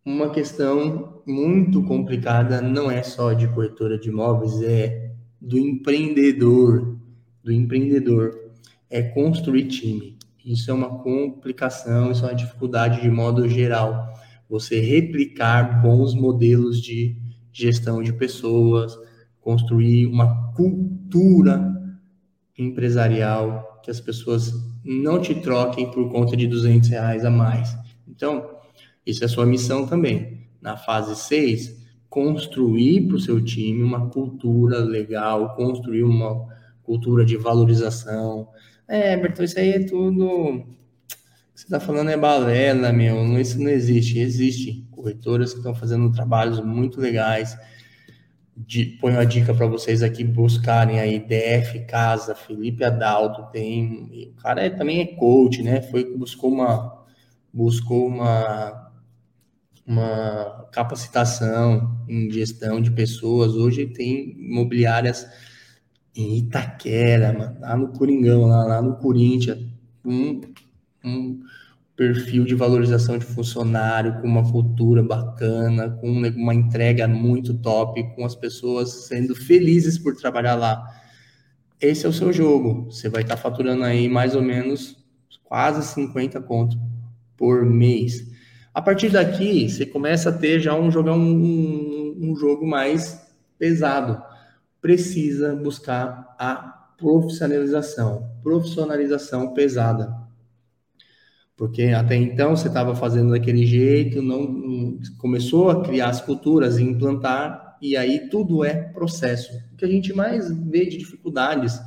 C: uma questão muito complicada não é só de corretora de imóveis, é do empreendedor, do empreendedor, é construir time. Isso é uma complicação, isso é uma dificuldade de modo geral você replicar bons modelos de gestão de pessoas, construir uma cultura empresarial que as pessoas não te troquem por conta de 200 reais a mais. Então, isso é sua missão também. Na fase 6, construir para o seu time uma cultura legal, construir uma cultura de valorização. É, Bertão, isso aí é tudo você está falando é balela, meu. Isso não existe. Existe corretoras que estão fazendo trabalhos muito legais. De, ponho a dica para vocês aqui buscarem aí DF Casa, Felipe Adalto tem. O cara é, também é coach, né? Foi buscou uma buscou uma uma capacitação em gestão de pessoas. Hoje tem imobiliárias em Itaquera, mano, lá no Coringão, lá, lá no Corinthians, um um perfil de valorização de funcionário, com uma cultura bacana, com uma entrega muito top, com as pessoas sendo felizes por trabalhar lá. Esse é o seu jogo. Você vai estar faturando aí mais ou menos quase 50 conto por mês. A partir daqui, você começa a ter já um jogar um, um jogo mais pesado. Precisa buscar a profissionalização, profissionalização pesada. Porque até então você estava fazendo daquele jeito, não começou a criar as culturas e implantar, e aí tudo é processo. O que a gente mais vê de dificuldades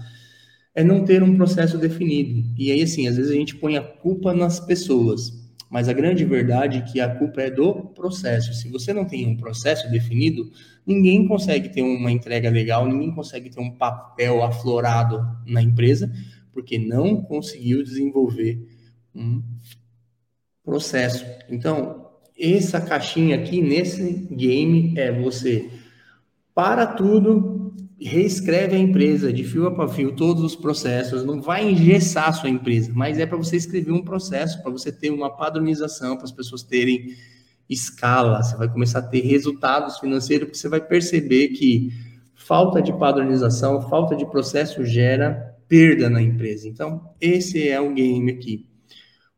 C: é não ter um processo definido. E aí, assim, às vezes a gente põe a culpa nas pessoas. Mas a grande verdade é que a culpa é do processo. Se você não tem um processo definido, ninguém consegue ter uma entrega legal, ninguém consegue ter um papel aflorado na empresa, porque não conseguiu desenvolver um processo. Então, essa caixinha aqui nesse game é você para tudo, reescreve a empresa de fio a fio, todos os processos, não vai engessar a sua empresa, mas é para você escrever um processo, para você ter uma padronização, para as pessoas terem escala, você vai começar a ter resultados financeiros, porque você vai perceber que falta de padronização, falta de processo gera perda na empresa. Então, esse é o game aqui.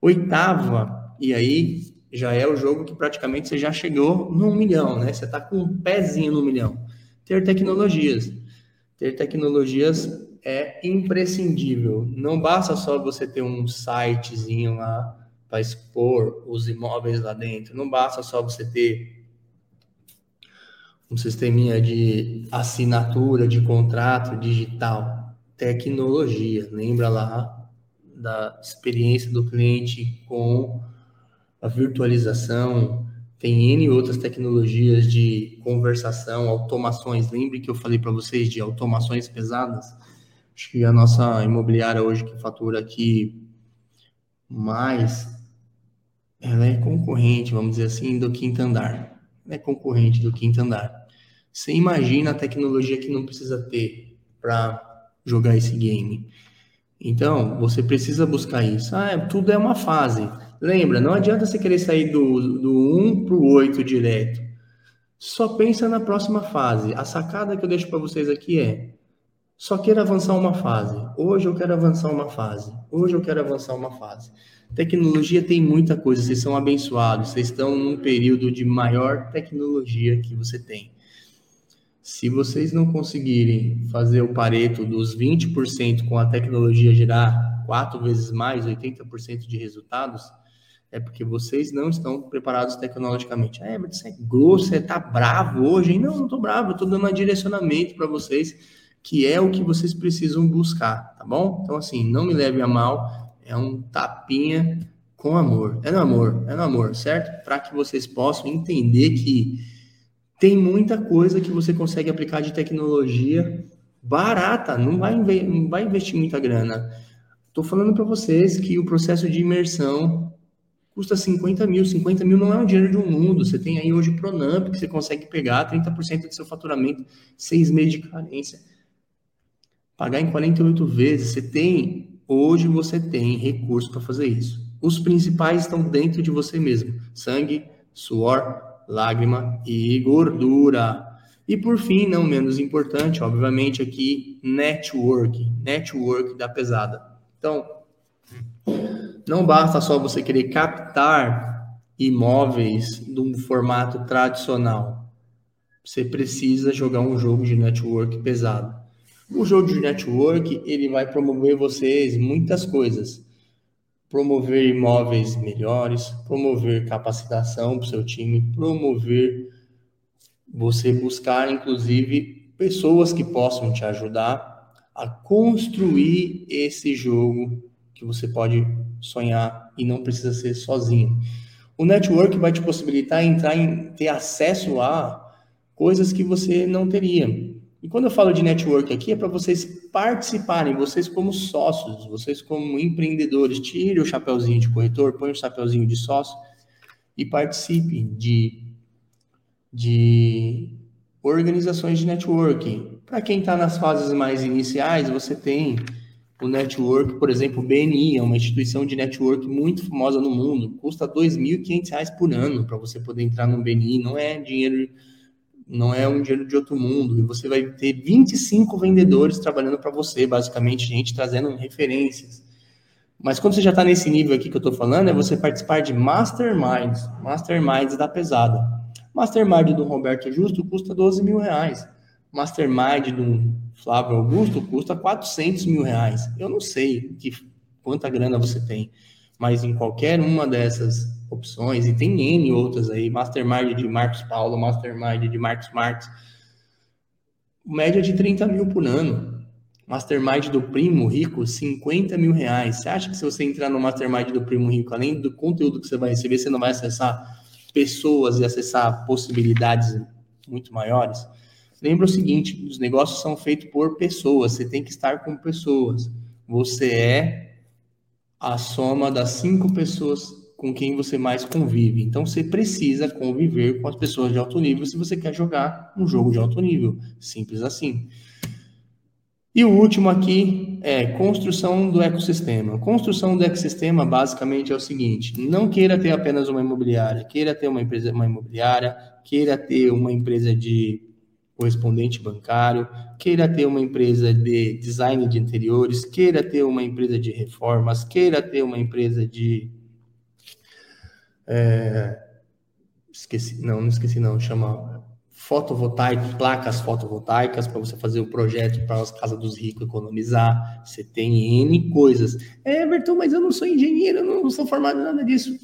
C: Oitava, e aí já é o jogo que praticamente você já chegou no milhão, né? Você está com um pezinho no milhão. Ter tecnologias ter tecnologias é imprescindível. Não basta só você ter um sitezinho lá para expor os imóveis lá dentro. Não basta só você ter um sisteminha de assinatura de contrato digital. Tecnologia. Lembra lá da experiência do cliente com a virtualização, tem N outras tecnologias de conversação, automações. Lembre que eu falei para vocês de automações pesadas? Acho que a nossa imobiliária hoje que fatura aqui mais, ela é concorrente, vamos dizer assim, do quinto andar. É concorrente do quinto andar. Você imagina a tecnologia que não precisa ter para jogar esse game. Então, você precisa buscar isso. Ah, tudo é uma fase. Lembra, não adianta você querer sair do, do 1 para o 8 direto. Só pensa na próxima fase. A sacada que eu deixo para vocês aqui é: só quero avançar uma fase. Hoje eu quero avançar uma fase. Hoje eu quero avançar uma fase. Tecnologia tem muita coisa, vocês são abençoados, vocês estão num período de maior tecnologia que você tem. Se vocês não conseguirem fazer o pareto dos 20% com a tecnologia gerar quatro vezes mais, 80% de resultados, é porque vocês não estão preparados tecnologicamente. É, mas você é grosso, você tá bravo hoje? Não, não tô bravo, eu tô dando um direcionamento para vocês, que é o que vocês precisam buscar, tá bom? Então, assim, não me leve a mal, é um tapinha com amor. É no amor, é no amor, certo? Para que vocês possam entender que tem muita coisa que você consegue aplicar de tecnologia barata, não vai, não vai investir muita grana. Estou falando para vocês que o processo de imersão custa 50 mil. 50 mil não é o dinheiro de um mundo. Você tem aí hoje Pronamp, que você consegue pegar 30% do seu faturamento, seis meses de carência, pagar em 48 vezes. Você tem, hoje você tem recurso para fazer isso. Os principais estão dentro de você mesmo: sangue, suor, lágrima e gordura. E por fim, não menos importante, obviamente, aqui, network. Network da pesada. Então, não basta só você querer captar imóveis de um formato tradicional. Você precisa jogar um jogo de network pesado. O jogo de network, ele vai promover vocês muitas coisas. Promover imóveis melhores, promover capacitação para o seu time, promover você buscar, inclusive, pessoas que possam te ajudar a construir esse jogo que você pode sonhar e não precisa ser sozinho. O network vai te possibilitar entrar em ter acesso a coisas que você não teria. E quando eu falo de network aqui, é para vocês participarem, vocês como sócios, vocês como empreendedores, tire o chapeuzinho de corretor, põe o chapeuzinho de sócio e participe de, de organizações de networking. Para quem está nas fases mais iniciais, você tem o network, por exemplo, o BNI é uma instituição de network muito famosa no mundo, custa R$ 2.500 por ano para você poder entrar no BNI, não é dinheiro, não é um dinheiro de outro mundo, e você vai ter 25 vendedores trabalhando para você, basicamente, gente trazendo referências. Mas quando você já está nesse nível aqui que eu estou falando, é você participar de masterminds, masterminds da pesada. Mastermind do Roberto Justo custa 12 mil reais. Mastermind do Flávio Augusto custa 400 mil reais. Eu não sei que, quanta grana você tem, mas em qualquer uma dessas opções, e tem N outras aí, Mastermind de Marcos Paulo, Mastermind de Marcos Marques, média de 30 mil por ano. Mastermind do Primo Rico, 50 mil reais. Você acha que se você entrar no Mastermind do Primo Rico, além do conteúdo que você vai receber, você não vai acessar pessoas e acessar possibilidades muito maiores? Lembra o seguinte: os negócios são feitos por pessoas, você tem que estar com pessoas. Você é a soma das cinco pessoas com quem você mais convive. Então você precisa conviver com as pessoas de alto nível se você quer jogar um jogo de alto nível. Simples assim. E o último aqui é construção do ecossistema. Construção do ecossistema basicamente é o seguinte: não queira ter apenas uma imobiliária, queira ter uma empresa, uma imobiliária, queira ter uma empresa de correspondente bancário, queira ter uma empresa de design de interiores, queira ter uma empresa de reformas, queira ter uma empresa de é, esqueci, não, não esqueci não, chama fotovoltaico, placas fotovoltaicas para você fazer o projeto para as casas dos ricos economizar. Você tem N coisas. É, Everton, mas eu não sou engenheiro, eu não sou formado em nada disso.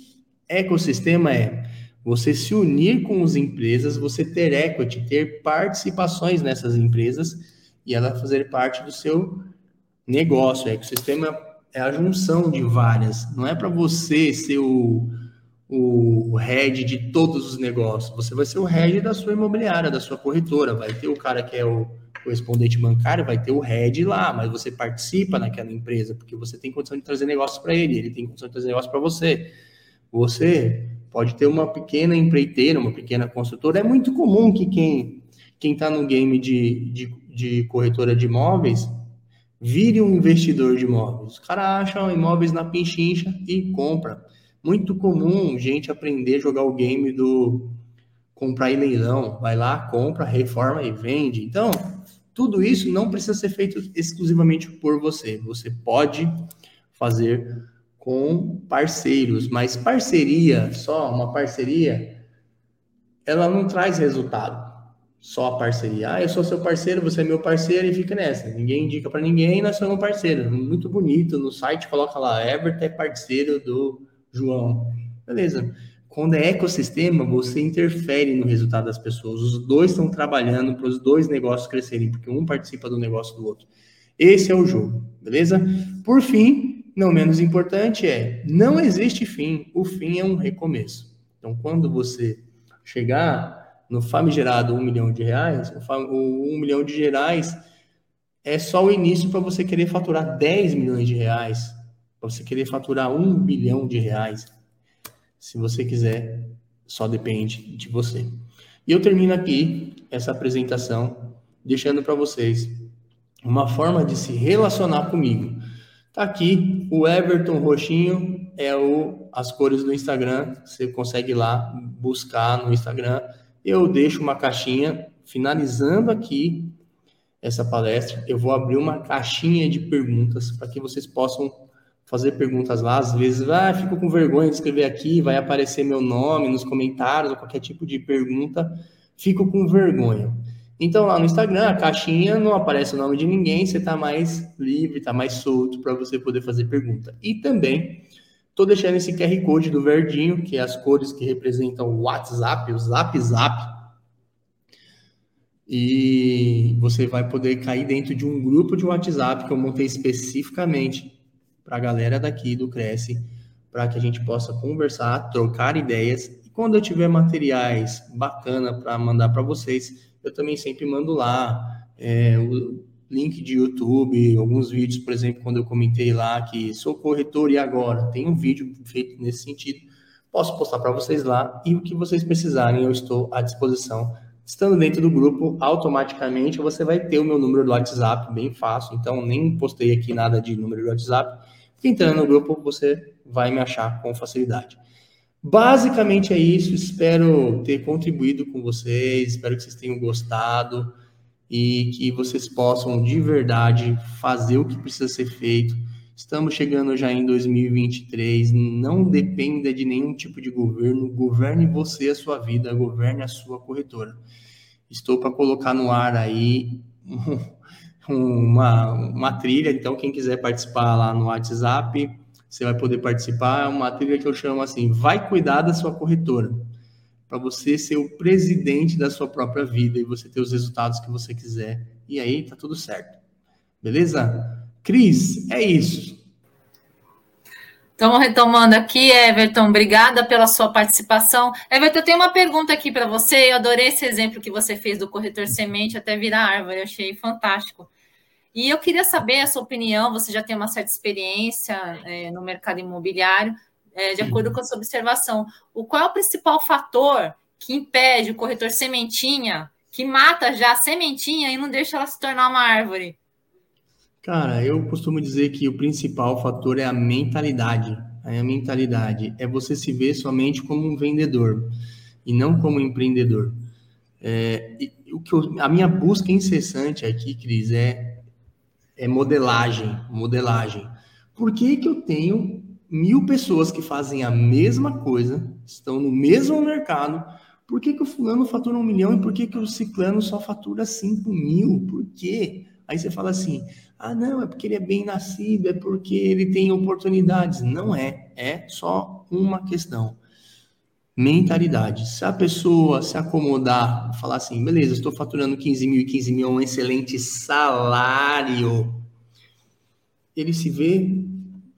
C: Ecossistema é você se unir com as empresas, você ter equity, ter participações nessas empresas e ela fazer parte do seu negócio. O ecossistema é a junção de várias. Não é para você ser o o head de todos os negócios. Você vai ser o head da sua imobiliária, da sua corretora. Vai ter o cara que é o correspondente bancário, vai ter o head lá, mas você participa naquela empresa porque você tem condição de trazer negócios para ele, ele tem condição de trazer negócios para você. Você pode ter uma pequena empreiteira, uma pequena construtora. É muito comum que quem quem está no game de, de, de corretora de imóveis vire um investidor de imóveis. Os caras acham imóveis na pinchincha e compra muito comum gente aprender a jogar o game do comprar em leilão, vai lá, compra, reforma e vende. Então, tudo isso não precisa ser feito exclusivamente por você. Você pode fazer com parceiros, mas parceria, só uma parceria, ela não traz resultado. Só a parceria. Ah, eu sou seu parceiro, você é meu parceiro e fica nessa. Ninguém indica para ninguém, nós somos parceiros. Muito bonito. No site coloca lá, Everton é parceiro do João. Beleza. Quando é ecossistema, você interfere no resultado das pessoas. Os dois estão trabalhando para os dois negócios crescerem, porque um participa do negócio do outro. Esse é o jogo, beleza? Por fim, não menos importante é, não existe fim. O fim é um recomeço. Então, quando você chegar no famigerado um milhão de reais, o um milhão de reais é só o início para você querer faturar 10 milhões de reais, para você querer faturar um bilhão de reais, se você quiser, só depende de você. E eu termino aqui essa apresentação deixando para vocês uma forma de se relacionar comigo. Tá aqui o Everton Roxinho é o as cores do Instagram. Você consegue lá buscar no Instagram. Eu deixo uma caixinha finalizando aqui essa palestra. Eu vou abrir uma caixinha de perguntas para que vocês possam fazer perguntas lá, às vezes, ah, fico com vergonha de escrever aqui, vai aparecer meu nome nos comentários, ou qualquer tipo de pergunta, fico com vergonha. Então, lá no Instagram, a caixinha não aparece o nome de ninguém, você está mais livre, está mais solto para você poder fazer pergunta. E também estou deixando esse QR Code do verdinho, que é as cores que representam o WhatsApp, o Zap Zap. E você vai poder cair dentro de um grupo de WhatsApp que eu montei especificamente para a galera daqui do Cresce, para que a gente possa conversar, trocar ideias. E quando eu tiver materiais bacana para mandar para vocês, eu também sempre mando lá é, o link de YouTube, alguns vídeos, por exemplo, quando eu comentei lá que sou corretor e agora tem um vídeo feito nesse sentido, posso postar para vocês lá e o que vocês precisarem eu estou à disposição. Estando dentro do grupo, automaticamente você vai ter o meu número do WhatsApp, bem fácil. Então, nem postei aqui nada de número de WhatsApp Entrando no grupo, você vai me achar com facilidade. Basicamente é isso. Espero ter contribuído com vocês. Espero que vocês tenham gostado e que vocês possam de verdade fazer o que precisa ser feito Estamos chegando já em 2023. Não dependa de nenhum tipo de governo. Governe você a sua vida, governe a sua corretora. Estou para colocar no ar aí uma, uma trilha. Então, quem quiser participar lá no WhatsApp, você vai poder participar. É uma trilha que eu chamo assim: Vai cuidar da sua corretora. Para você ser o presidente da sua própria vida e você ter os resultados que você quiser. E aí tá tudo certo. Beleza? Cris, é isso.
B: Estamos retomando aqui, Everton. Obrigada pela sua participação. Everton, eu tenho uma pergunta aqui para você. Eu adorei esse exemplo que você fez do corretor semente até virar árvore. Eu achei fantástico. E eu queria saber a sua opinião. Você já tem uma certa experiência é, no mercado imobiliário, é, de acordo com a sua observação. O qual é o principal fator que impede o corretor sementinha, que mata já a sementinha e não deixa ela se tornar uma árvore?
C: Cara, eu costumo dizer que o principal fator é a mentalidade. A mentalidade é você se ver somente como um vendedor e não como um empreendedor. É, o que eu, a minha busca incessante aqui, Cris, é, é modelagem, modelagem. Por que, que eu tenho mil pessoas que fazem a mesma coisa, estão no mesmo mercado, por que, que o fulano fatura um milhão e por que, que o ciclano só fatura cinco mil? Por quê? Aí você fala assim, ah, não, é porque ele é bem nascido, é porque ele tem oportunidades. Não é, é só uma questão. Mentalidade. Se a pessoa se acomodar, falar assim, beleza, estou faturando 15 mil e 15 mil é um excelente salário, ele se vê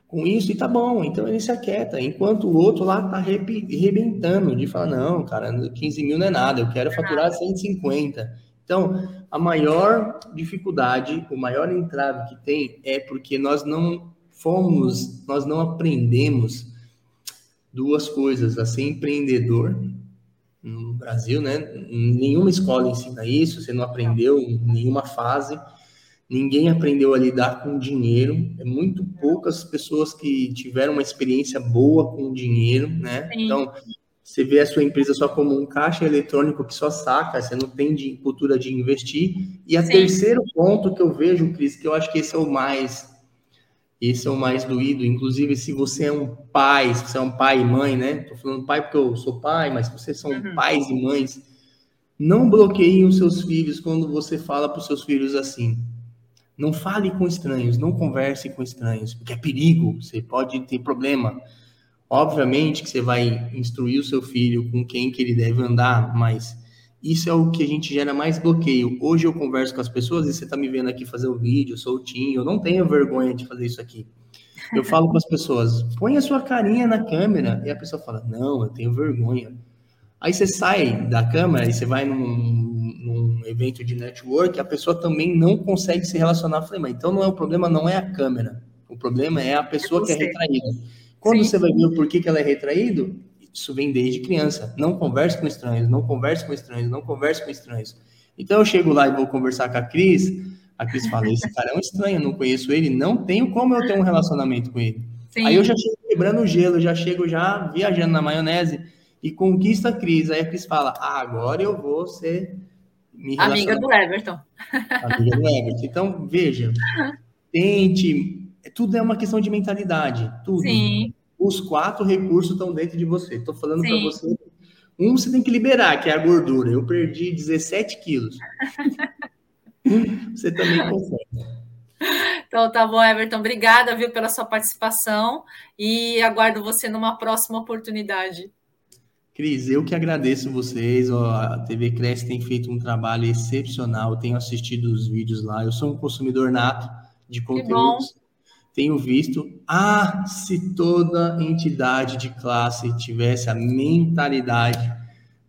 C: com isso e tá bom, então ele se aquieta, enquanto o outro lá tá arrebentando de falar, não, cara, 15 mil não é nada, eu quero faturar 150. Então, a maior dificuldade, o maior entrave que tem é porque nós não fomos, nós não aprendemos duas coisas, a ser empreendedor no Brasil, né? Nenhuma escola ensina isso, você não aprendeu em nenhuma fase, ninguém aprendeu a lidar com dinheiro, é muito poucas pessoas que tiveram uma experiência boa com dinheiro, né? Sim. Então, você vê a sua empresa só como um caixa eletrônico que só saca, você não tem de cultura de investir. E a Sim. terceiro ponto que eu vejo, Cris, que eu acho que esse é o mais esse é o mais doído, inclusive se você é um pai, se você é um pai e mãe, né? Tô falando pai porque eu sou pai, mas se vocês são uhum. pais e mães, não bloqueiem os seus filhos quando você fala para os seus filhos assim. Não fale com estranhos, não converse com estranhos, porque é perigo, você pode ter problema. Obviamente que você vai instruir o seu filho com quem que ele deve andar, mas isso é o que a gente gera mais bloqueio. Hoje eu converso com as pessoas e você está me vendo aqui fazer o um vídeo soltinho, eu não tenho vergonha de fazer isso aqui. Eu falo com as pessoas, põe a sua carinha na câmera, e a pessoa fala, não, eu tenho vergonha. Aí você sai da câmera e você vai num, num evento de network, a pessoa também não consegue se relacionar. Eu falei, mas então não é o problema, não é a câmera. O problema é a pessoa é que é retraída. Quando Sim. você vai ver o porquê que ela é retraído, isso vem desde criança. Não converse com estranhos, não converse com estranhos, não converse com estranhos. Então eu chego lá e vou conversar com a Cris, a Cris fala, esse cara é um estranho, não conheço ele, não tenho como eu ter um relacionamento com ele. Sim. Aí eu já chego quebrando o gelo, já chego já viajando na maionese e conquista a Cris. Aí a Cris fala, ah, agora eu vou ser...
B: Amiga do Everton.
C: Amiga do Everton. Então, veja, tente tudo é uma questão de mentalidade. Tudo. Sim. Os quatro recursos estão dentro de você. Estou falando para você. Um você tem que liberar, que é a gordura. Eu perdi 17 quilos. você também consegue.
B: Então tá bom, Everton. Obrigada, viu, pela sua participação e aguardo você numa próxima oportunidade.
C: Cris, eu que agradeço vocês. A TV Cresce tem feito um trabalho excepcional. Eu tenho assistido os vídeos lá. Eu sou um consumidor nato de conteúdos tenho visto, ah, se toda entidade de classe tivesse a mentalidade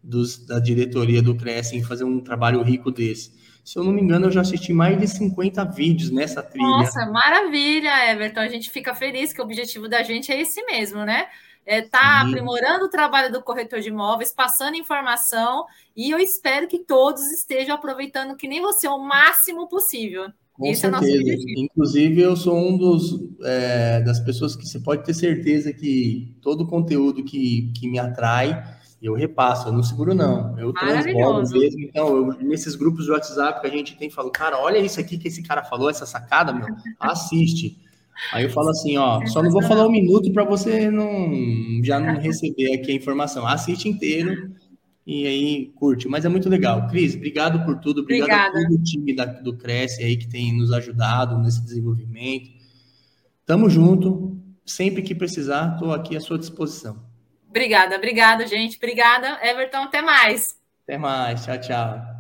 C: dos, da diretoria do Cresce em fazer um trabalho rico desse. Se eu não me engano, eu já assisti mais de 50 vídeos nessa trilha.
B: Nossa, maravilha, Everton. A gente fica feliz que o objetivo da gente é esse mesmo, né? É tá Sim. aprimorando o trabalho do corretor de imóveis, passando informação, e eu espero que todos estejam aproveitando que nem você o máximo possível.
C: Com Esse é certeza. É Inclusive, eu sou um dos é, das pessoas que você pode ter certeza que todo conteúdo que, que me atrai, eu repasso, eu não seguro, não. Eu transbordo mesmo. Então, eu, nesses grupos de WhatsApp que a gente tem, falo, cara, olha isso aqui que esse cara falou, essa sacada, meu, assiste. Aí eu falo assim, ó, só não vou falar um minuto para você não já não receber aqui a informação. Assiste inteiro e aí curte. Mas é muito legal. Cris, obrigado por tudo. Obrigado Obrigada. a todo o time da, do Cresce aí que tem nos ajudado nesse desenvolvimento. Tamo junto. Sempre que precisar, estou aqui à sua disposição.
B: Obrigada, obrigada, gente. Obrigada, Everton. Até mais.
C: Até mais. Tchau, tchau.